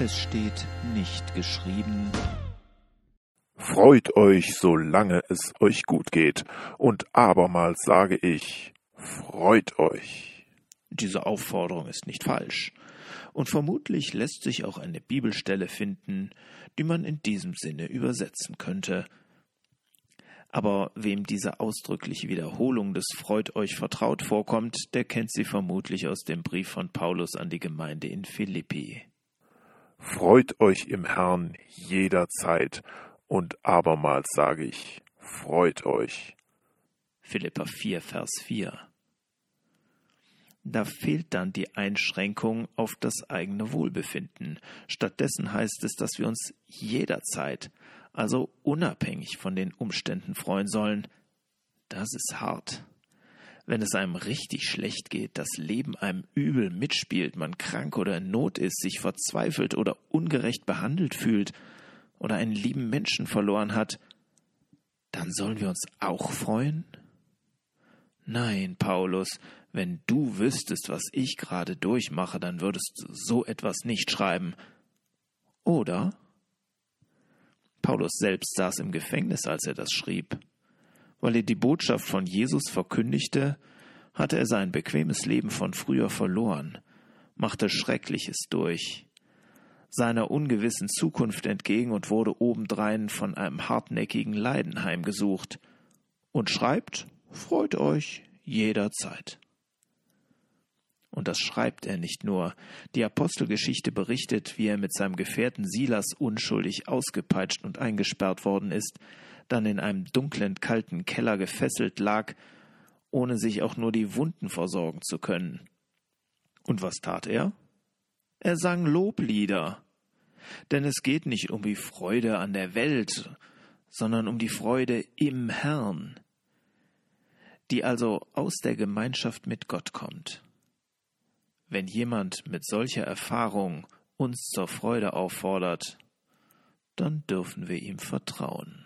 Es steht nicht geschrieben. Freut euch, solange es euch gut geht, und abermals sage ich, freut euch. Diese Aufforderung ist nicht falsch, und vermutlich lässt sich auch eine Bibelstelle finden, die man in diesem Sinne übersetzen könnte. Aber wem diese ausdrückliche Wiederholung des Freut euch vertraut vorkommt, der kennt sie vermutlich aus dem Brief von Paulus an die Gemeinde in Philippi. Freut euch im Herrn jederzeit, und abermals sage ich, freut euch. Philippa 4, Vers 4. Da fehlt dann die Einschränkung auf das eigene Wohlbefinden. Stattdessen heißt es, dass wir uns jederzeit, also unabhängig von den Umständen freuen sollen. Das ist hart. Wenn es einem richtig schlecht geht, das Leben einem übel mitspielt, man krank oder in Not ist, sich verzweifelt oder ungerecht behandelt fühlt oder einen lieben Menschen verloren hat, dann sollen wir uns auch freuen? Nein, Paulus, wenn du wüsstest, was ich gerade durchmache, dann würdest du so etwas nicht schreiben. Oder? Paulus selbst saß im Gefängnis, als er das schrieb. Weil er die Botschaft von Jesus verkündigte, hatte er sein bequemes Leben von früher verloren, machte Schreckliches durch, seiner ungewissen Zukunft entgegen und wurde obendrein von einem hartnäckigen Leiden heimgesucht und schreibt, freut euch jederzeit. Und das schreibt er nicht nur. Die Apostelgeschichte berichtet, wie er mit seinem Gefährten Silas unschuldig ausgepeitscht und eingesperrt worden ist, dann in einem dunklen, kalten Keller gefesselt lag, ohne sich auch nur die Wunden versorgen zu können. Und was tat er? Er sang Loblieder. Denn es geht nicht um die Freude an der Welt, sondern um die Freude im Herrn, die also aus der Gemeinschaft mit Gott kommt. Wenn jemand mit solcher Erfahrung uns zur Freude auffordert, dann dürfen wir ihm vertrauen.